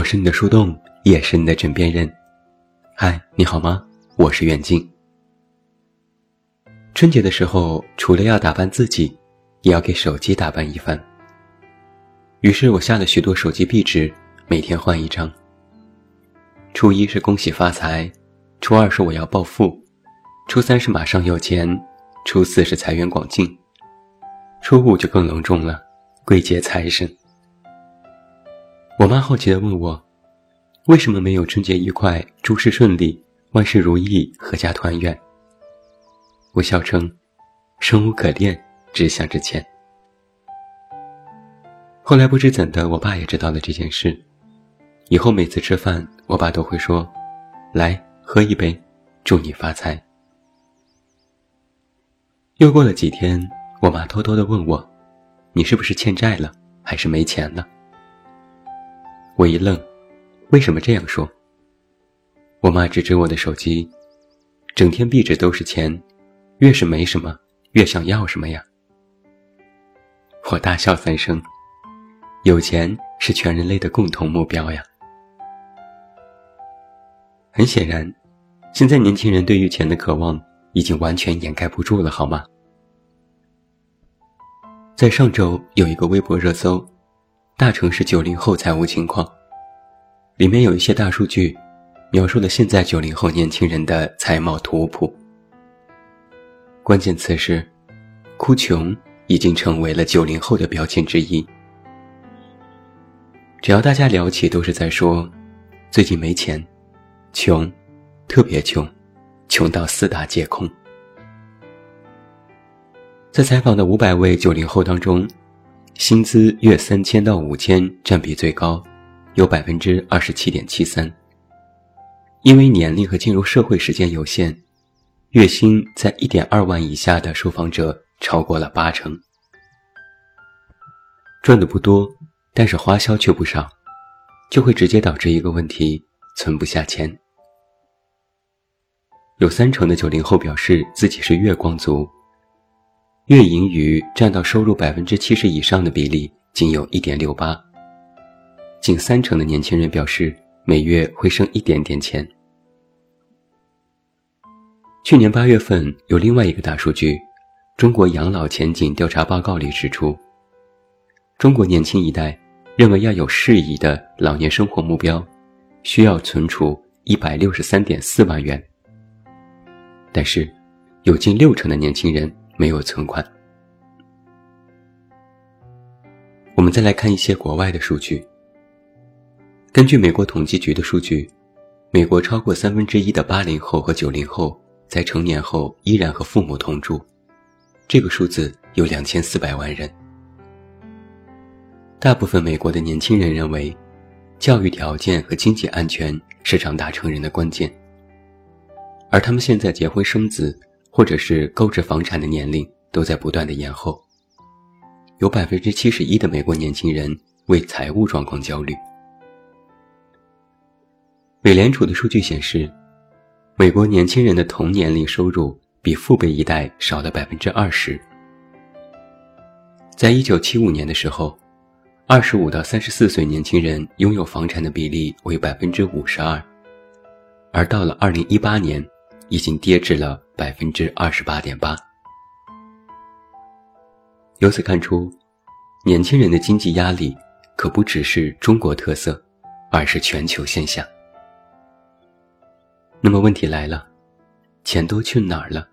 我是你的树洞，也是你的枕边人。嗨，你好吗？我是远近。春节的时候，除了要打扮自己，也要给手机打扮一番。于是我下了许多手机壁纸，每天换一张。初一是恭喜发财，初二是我要暴富，初三是马上有钱，初四是财源广进，初五就更隆重了，贵接财神。我妈好奇地问我：“为什么没有春节愉快、诸事顺利、万事如意、阖家团圆？”我笑称：“生无可恋，只想着钱。”后来不知怎的，我爸也知道了这件事。以后每次吃饭，我爸都会说：“来喝一杯，祝你发财。”又过了几天，我妈偷偷地问我：“你是不是欠债了，还是没钱了？”我一愣，为什么这样说？我妈指着我的手机，整天壁纸都是钱，越是没什么，越想要什么呀？我大笑三声，有钱是全人类的共同目标呀。很显然，现在年轻人对于钱的渴望已经完全掩盖不住了，好吗？在上周有一个微博热搜。大城市九零后财务情况，里面有一些大数据，描述了现在九零后年轻人的财貌图谱。关键词是，哭穷已经成为了九零后的标签之一。只要大家聊起，都是在说，最近没钱，穷，特别穷，穷到四大皆空。在采访的五百位九零后当中。薪资月三千到五千占比最高，有百分之二十七点七三。因为年龄和进入社会时间有限，月薪在一点二万以下的受访者超过了八成。赚的不多，但是花销却不少，就会直接导致一个问题：存不下钱。有三成的九零后表示自己是月光族。月盈余占到收入百分之七十以上的比例仅有一点六八，近三成的年轻人表示每月会剩一点点钱。去年八月份有另外一个大数据，《中国养老前景调查报告》里指出，中国年轻一代认为要有适宜的老年生活目标，需要存储一百六十三点四万元，但是有近六成的年轻人。没有存款。我们再来看一些国外的数据。根据美国统计局的数据，美国超过三分之一的八零后和九零后在成年后依然和父母同住，这个数字有两千四百万人。大部分美国的年轻人认为，教育条件和经济安全是长大成人的关键，而他们现在结婚生子。或者是购置房产的年龄都在不断的延后，有百分之七十一的美国年轻人为财务状况焦虑。美联储的数据显示，美国年轻人的同年龄收入比父辈一代少了百分之二十。在一九七五年的时候，二十五到三十四岁年轻人拥有房产的比例为百分之五十二，而到了二零一八年。已经跌至了百分之二十八点八。由此看出，年轻人的经济压力可不只是中国特色，而是全球现象。那么问题来了，钱都去哪儿了？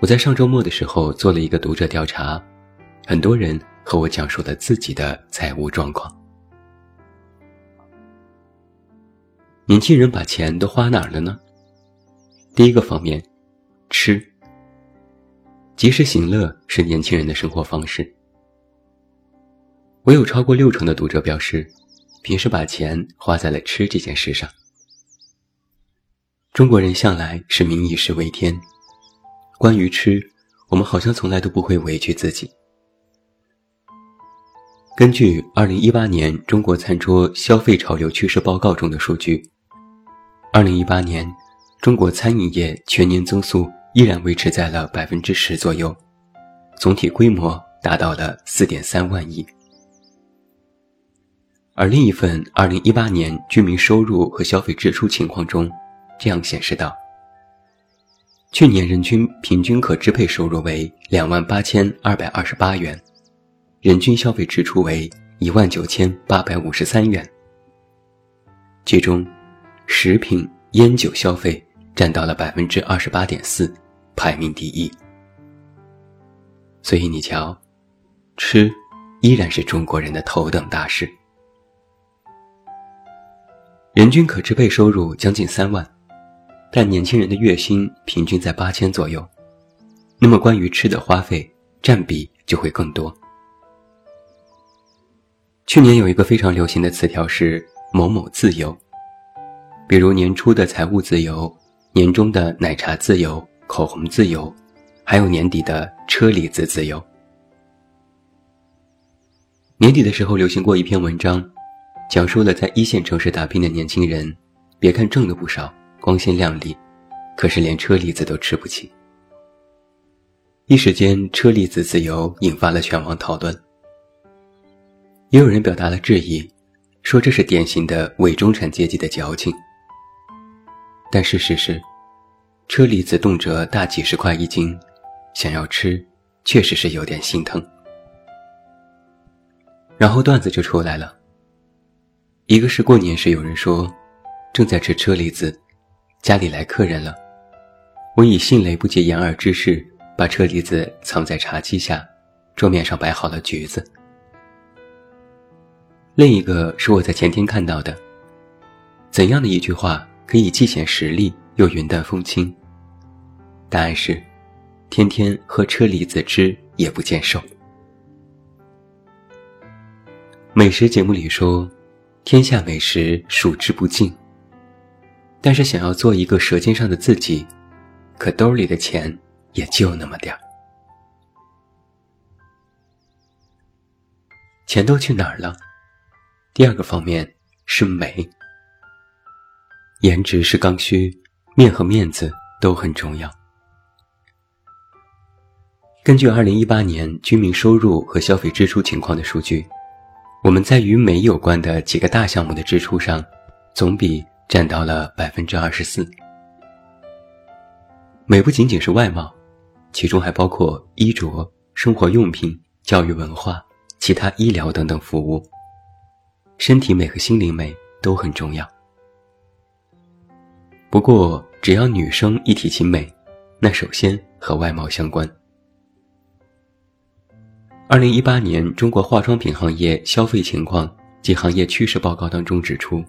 我在上周末的时候做了一个读者调查，很多人和我讲述了自己的财务状况。年轻人把钱都花哪儿了呢？第一个方面，吃。及时行乐是年轻人的生活方式。我有超过六成的读者表示，平时把钱花在了吃这件事上。中国人向来是民以食为天，关于吃，我们好像从来都不会委屈自己。根据二零一八年中国餐桌消费潮流趋势报告中的数据，二零一八年。中国餐饮业全年增速依然维持在了百分之十左右，总体规模达到了四点三万亿。而另一份2018年居民收入和消费支出情况中，这样显示到：去年人均平均可支配收入为两万八千二百二十八元，人均消费支出为一万九千八百五十三元，其中，食品、烟酒消费占到了百分之二十八点四，排名第一。所以你瞧，吃依然是中国人的头等大事。人均可支配收入将近三万，但年轻人的月薪平均在八千左右，那么关于吃的花费占比就会更多。去年有一个非常流行的词条是“某某自由”，比如年初的财务自由，年终的奶茶自由、口红自由，还有年底的车厘子自由。年底的时候流行过一篇文章。讲述了在一线城市打拼的年轻人，别看挣的不少，光鲜亮丽，可是连车厘子都吃不起。一时间，车厘子自由引发了全网讨论。也有人表达了质疑，说这是典型的伪中产阶级的矫情。但事实是，车厘子动辄大几十块一斤，想要吃，确实是有点心疼。然后段子就出来了。一个是过年时有人说，正在吃车厘子，家里来客人了，我以迅雷不及掩耳之势把车厘子藏在茶几下，桌面上摆好了橘子。另一个是我在前天看到的，怎样的一句话可以既显实力又云淡风轻？答案是，天天喝车厘子汁也不见瘦。美食节目里说。天下美食数之不尽，但是想要做一个舌尖上的自己，可兜里的钱也就那么点儿。钱都去哪儿了？第二个方面是美，颜值是刚需，面和面子都很重要。根据二零一八年居民收入和消费支出情况的数据。我们在与美有关的几个大项目的支出上，总比占到了百分之二十四。美不仅仅是外貌，其中还包括衣着、生活用品、教育文化、其他医疗等等服务。身体美和心灵美都很重要。不过，只要女生一提起美，那首先和外貌相关。二零一八年中国化妆品行业消费情况及行业趋势报告当中指出，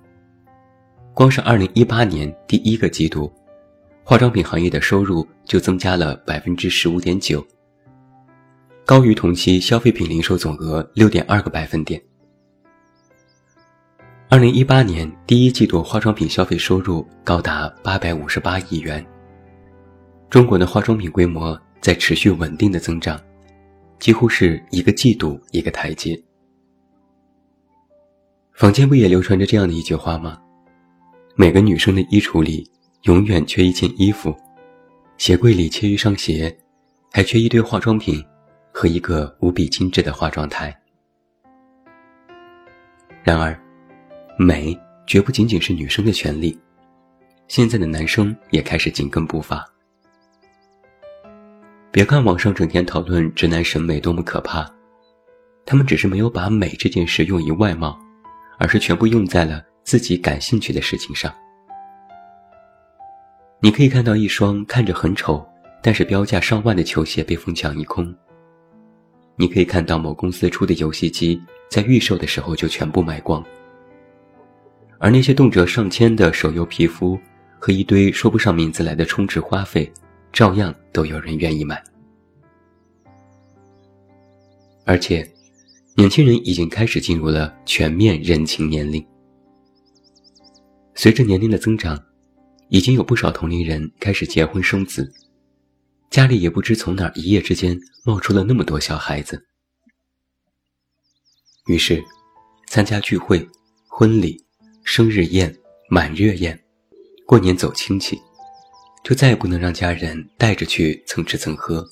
光是二零一八年第一个季度，化妆品行业的收入就增加了百分之十五点九，高于同期消费品零售总额六点二个百分点。二零一八年第一季度化妆品消费收入高达八百五十八亿元，中国的化妆品规模在持续稳定的增长。几乎是一个季度一个台阶。坊间不也流传着这样的一句话吗？每个女生的衣橱里永远缺一件衣服，鞋柜里缺一双鞋，还缺一堆化妆品和一个无比精致的化妆台。然而，美绝不仅仅是女生的权利，现在的男生也开始紧跟步伐。别看网上整天讨论直男审美多么可怕，他们只是没有把美这件事用于外貌，而是全部用在了自己感兴趣的事情上。你可以看到一双看着很丑，但是标价上万的球鞋被疯抢一空；你可以看到某公司出的游戏机在预售的时候就全部卖光，而那些动辄上千的手游皮肤和一堆说不上名字来的充值花费。照样都有人愿意买，而且，年轻人已经开始进入了全面认情年龄。随着年龄的增长，已经有不少同龄人开始结婚生子，家里也不知从哪一夜之间冒出了那么多小孩子。于是，参加聚会、婚礼、生日宴、满月宴、过年走亲戚。就再也不能让家人带着去蹭吃蹭喝，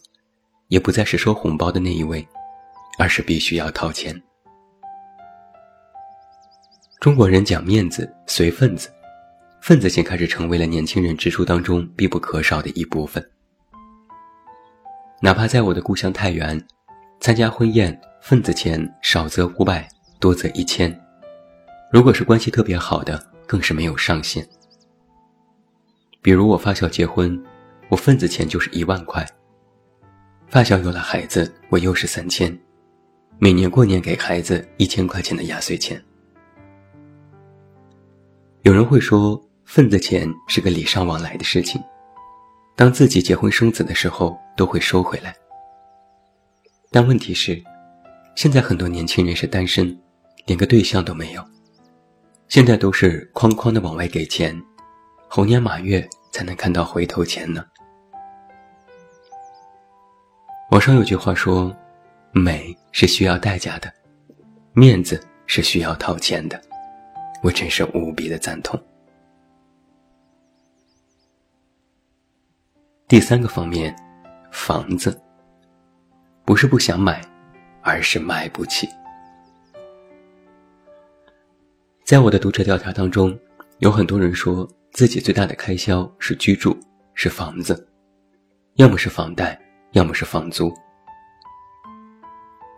也不再是收红包的那一位，而是必须要掏钱。中国人讲面子，随份子，份子钱开始成为了年轻人支出当中必不可少的一部分。哪怕在我的故乡太原，参加婚宴，份子钱少则五百，多则一千，如果是关系特别好的，更是没有上限。比如我发小结婚，我份子钱就是一万块。发小有了孩子，我又是三千，每年过年给孩子一千块钱的压岁钱。有人会说，份子钱是个礼尚往来的事情，当自己结婚生子的时候都会收回来。但问题是，现在很多年轻人是单身，连个对象都没有，现在都是哐哐的往外给钱。猴年马月才能看到回头钱呢。网上有句话说：“美是需要代价的，面子是需要掏钱的。”我真是无比的赞同。第三个方面，房子不是不想买，而是买不起。在我的读者调查当中，有很多人说。自己最大的开销是居住，是房子，要么是房贷，要么是房租。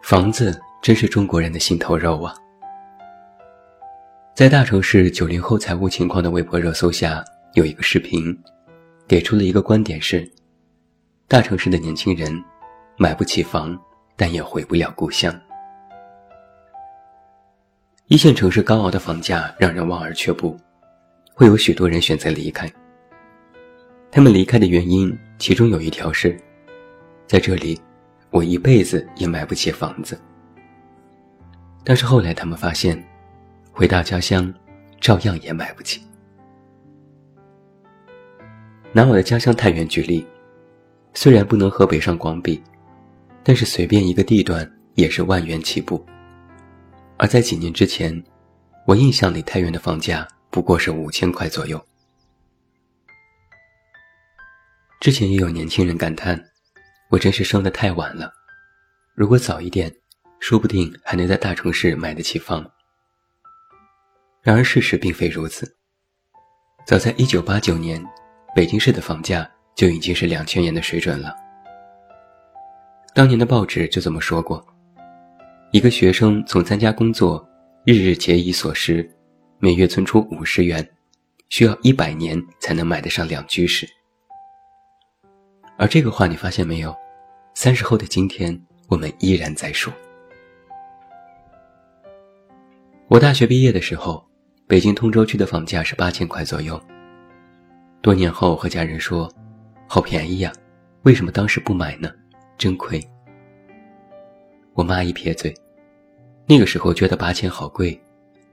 房子真是中国人的心头肉啊！在大城市九零后财务情况的微博热搜下，有一个视频，给出了一个观点是：大城市的年轻人买不起房，但也回不了故乡。一线城市高昂的房价让人望而却步。会有许多人选择离开。他们离开的原因，其中有一条是，在这里，我一辈子也买不起房子。但是后来他们发现，回到家乡，照样也买不起。拿我的家乡太原举例，虽然不能和北上广比，但是随便一个地段也是万元起步。而在几年之前，我印象里太原的房价。不过是五千块左右。之前也有年轻人感叹：“我真是生得太晚了，如果早一点，说不定还能在大城市买得起房。”然而事实并非如此。早在一九八九年，北京市的房价就已经是两千元的水准了。当年的报纸就这么说过：一个学生从参加工作，日日节衣缩食。每月存出五十元，需要一百年才能买得上两居室。而这个话你发现没有？三十后的今天，我们依然在说。我大学毕业的时候，北京通州区的房价是八千块左右。多年后和家人说，好便宜呀，为什么当时不买呢？真亏。我妈一撇嘴，那个时候觉得八千好贵。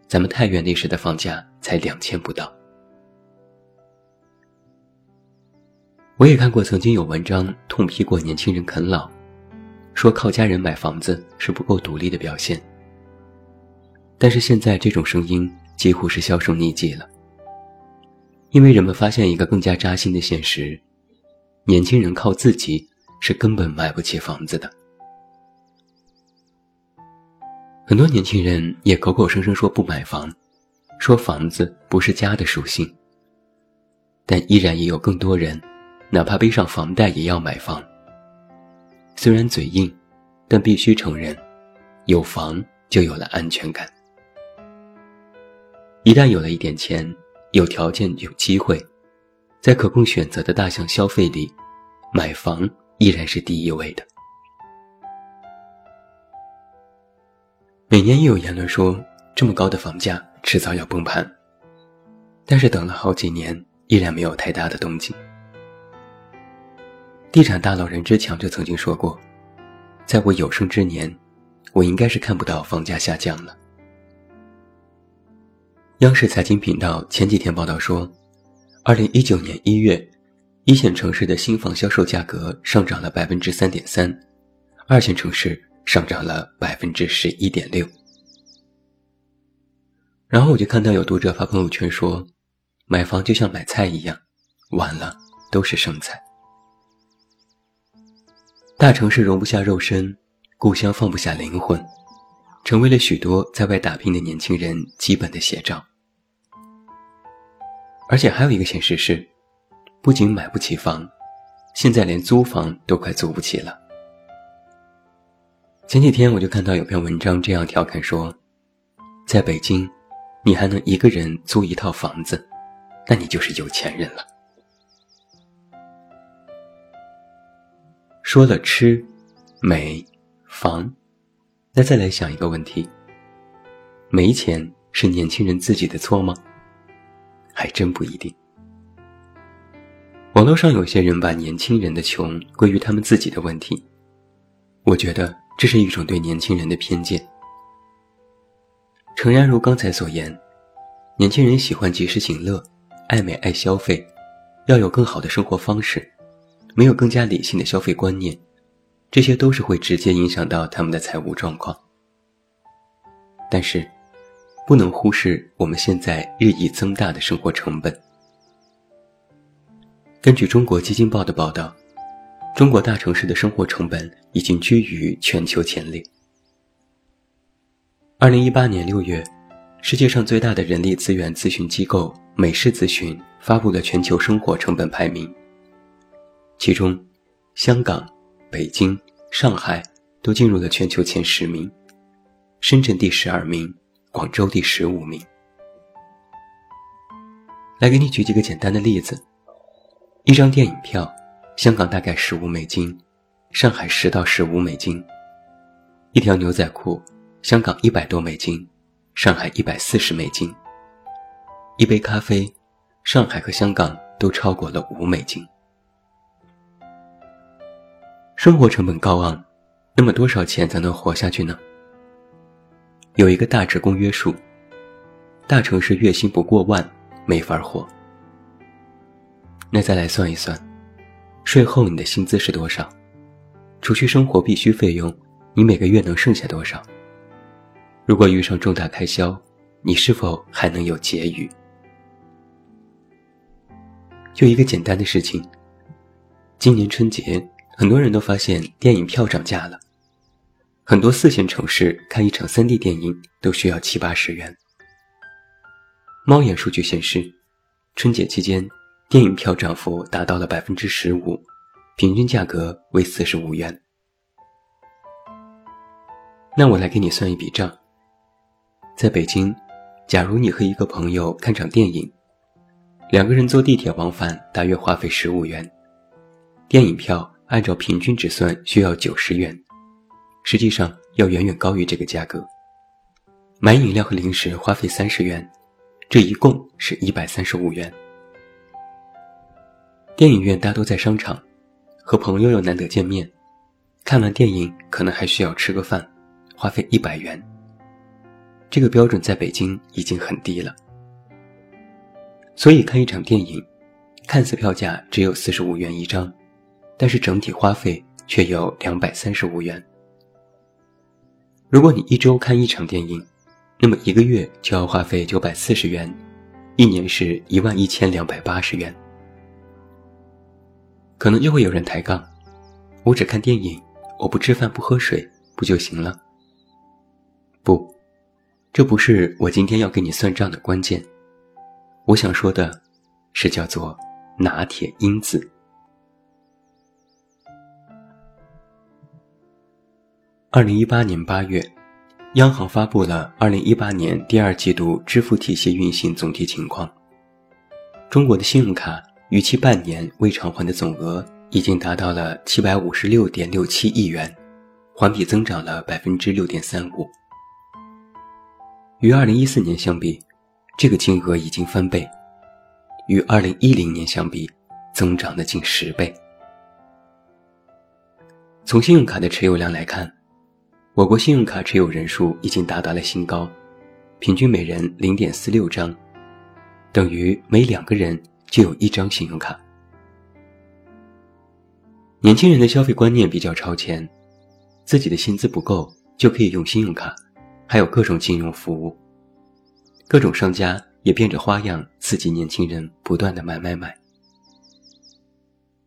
咱们太原那时的房价才两千不到。我也看过曾经有文章痛批过年轻人啃老，说靠家人买房子是不够独立的表现。但是现在这种声音几乎是销声匿迹了，因为人们发现一个更加扎心的现实：年轻人靠自己是根本买不起房子的。很多年轻人也口口声声说不买房，说房子不是家的属性。但依然也有更多人，哪怕背上房贷也要买房。虽然嘴硬，但必须承认，有房就有了安全感。一旦有了一点钱，有条件有机会，在可供选择的大项消费里，买房依然是第一位的。每年又有言论说，这么高的房价迟早要崩盘。但是等了好几年，依然没有太大的动静。地产大佬任志强就曾经说过，在我有生之年，我应该是看不到房价下降了。央视财经频道前几天报道说，二零一九年一月，一线城市的新房销售价格上涨了百分之三点三，二线城市。上涨了百分之十一点六，然后我就看到有读者发朋友圈说，买房就像买菜一样，晚了都是剩菜。大城市容不下肉身，故乡放不下灵魂，成为了许多在外打拼的年轻人基本的写照。而且还有一个显示是，不仅买不起房，现在连租房都快租不起了。前几天我就看到有篇文章这样调侃说，在北京，你还能一个人租一套房子，那你就是有钱人了。说了吃、美、房，那再来想一个问题：没钱是年轻人自己的错吗？还真不一定。网络上有些人把年轻人的穷归于他们自己的问题，我觉得这是一种对年轻人的偏见。诚然如刚才所言，年轻人喜欢及时行乐，爱美爱消费，要有更好的生活方式。没有更加理性的消费观念，这些都是会直接影响到他们的财务状况。但是，不能忽视我们现在日益增大的生活成本。根据中国基金报的报道，中国大城市的生活成本已经居于全球前列。二零一八年六月，世界上最大的人力资源咨询机构美世咨询发布了全球生活成本排名。其中，香港、北京、上海都进入了全球前十名，深圳第十二名，广州第十五名。来给你举几个简单的例子：一张电影票，香港大概十五美金，上海十到十五美金；一条牛仔裤，香港一百多美金，上海一百四十美金；一杯咖啡，上海和香港都超过了五美金。生活成本高昂，那么多少钱才能活下去呢？有一个大职工约束：大城市月薪不过万，没法活。那再来算一算，税后你的薪资是多少？除去生活必需费用，你每个月能剩下多少？如果遇上重大开销，你是否还能有结余？就一个简单的事情，今年春节。很多人都发现电影票涨价了，很多四线城市看一场 3D 电影都需要七八十元。猫眼数据显示，春节期间电影票涨幅达到了百分之十五，平均价格为四十五元。那我来给你算一笔账，在北京，假如你和一个朋友看场电影，两个人坐地铁往返大约花费十五元，电影票。按照平均值算，需要九十元，实际上要远远高于这个价格。买饮料和零食花费三十元，这一共是一百三十五元。电影院大多在商场，和朋友又难得见面，看完电影可能还需要吃个饭，花费一百元。这个标准在北京已经很低了，所以看一场电影，看似票价只有四十五元一张。但是整体花费却有两百三十五元。如果你一周看一场电影，那么一个月就要花费九百四十元，一年是一万一千两百八十元。可能就会有人抬杠：“我只看电影，我不吃饭不喝水，不就行了？”不，这不是我今天要给你算账的关键。我想说的，是叫做拿铁因子。二零一八年八月，央行发布了二零一八年第二季度支付体系运行总体情况。中国的信用卡逾期半年未偿还的总额已经达到了七百五十六点六七亿元，环比增长了百分之六点三五。与二零一四年相比，这个金额已经翻倍；与二零一零年相比，增长了近十倍。从信用卡的持有量来看，我国信用卡持有人数已经达到了新高，平均每人零点四六张，等于每两个人就有一张信用卡。年轻人的消费观念比较超前，自己的薪资不够就可以用信用卡，还有各种金融服务，各种商家也变着花样刺激年轻人不断的买买买。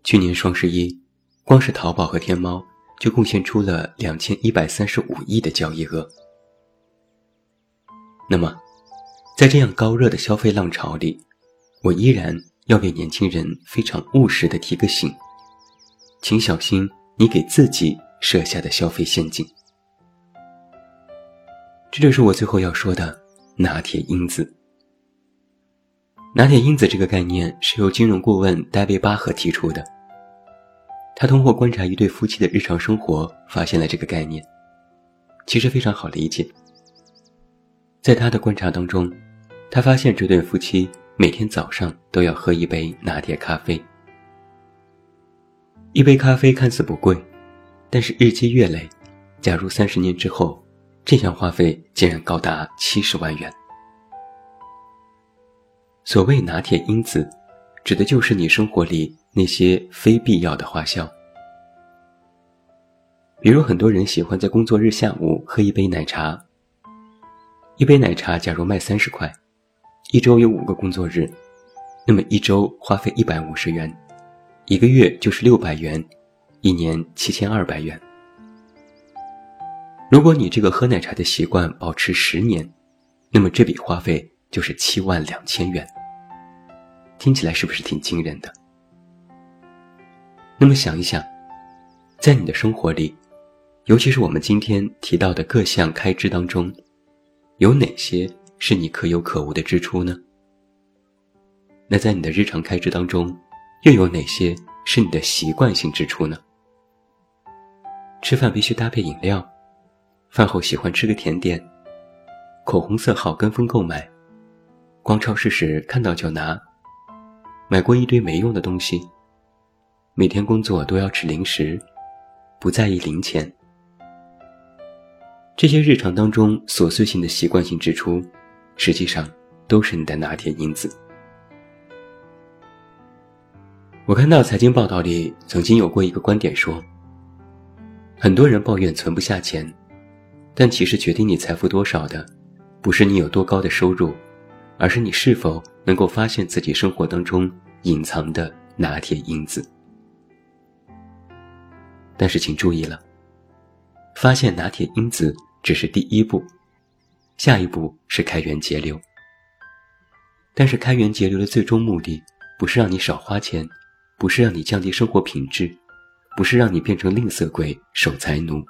去年双十一，光是淘宝和天猫。就贡献出了两千一百三十五亿的交易额，那么，在这样高热的消费浪潮里，我依然要给年轻人非常务实的提个醒，请小心你给自己设下的消费陷阱。这就是我最后要说的拿铁因子。拿铁因子这个概念是由金融顾问戴维·巴赫提出的。他通过观察一对夫妻的日常生活，发现了这个概念。其实非常好理解。在他的观察当中，他发现这对夫妻每天早上都要喝一杯拿铁咖啡。一杯咖啡看似不贵，但是日积月累，假如三十年之后，这项花费竟然高达七十万元。所谓拿铁因子，指的就是你生活里那些非必要的花销。比如很多人喜欢在工作日下午喝一杯奶茶。一杯奶茶假如卖三十块，一周有五个工作日，那么一周花费一百五十元，一个月就是六百元，一年七千二百元。如果你这个喝奶茶的习惯保持十年，那么这笔花费。就是七万两千元，听起来是不是挺惊人的？那么想一想，在你的生活里，尤其是我们今天提到的各项开支当中，有哪些是你可有可无的支出呢？那在你的日常开支当中，又有哪些是你的习惯性支出呢？吃饭必须搭配饮料，饭后喜欢吃个甜点，口红色号跟风购买。逛超市时看到就拿，买过一堆没用的东西。每天工作都要吃零食，不在意零钱。这些日常当中琐碎性的习惯性支出，实际上都是你的拿铁因子。我看到财经报道里曾经有过一个观点说，很多人抱怨存不下钱，但其实决定你财富多少的，不是你有多高的收入。而是你是否能够发现自己生活当中隐藏的拿铁因子？但是请注意了，发现拿铁因子只是第一步，下一步是开源节流。但是开源节流的最终目的，不是让你少花钱，不是让你降低生活品质，不是让你变成吝啬鬼、守财奴，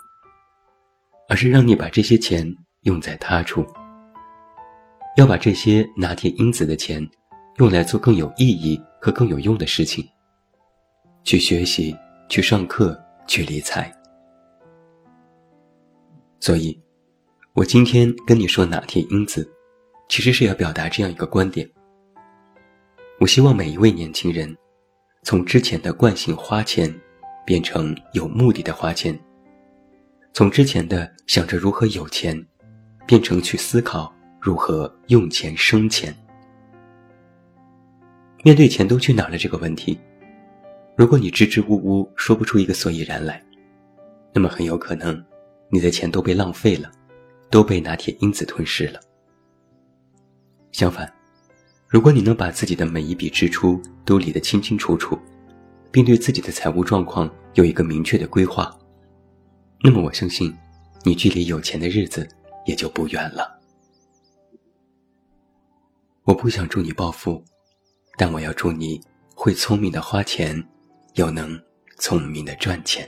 而是让你把这些钱用在他处。要把这些拿铁因子的钱，用来做更有意义和更有用的事情。去学习，去上课，去理财。所以，我今天跟你说哪天因子，其实是要表达这样一个观点。我希望每一位年轻人，从之前的惯性花钱，变成有目的的花钱；从之前的想着如何有钱，变成去思考。如何用钱生钱？面对钱都去哪了这个问题，如果你支支吾吾说不出一个所以然来，那么很有可能你的钱都被浪费了，都被拿铁因子吞噬了。相反，如果你能把自己的每一笔支出都理得清清楚楚，并对自己的财务状况有一个明确的规划，那么我相信，你距离有钱的日子也就不远了。我不想祝你暴富，但我要祝你会聪明的花钱，又能聪明的赚钱。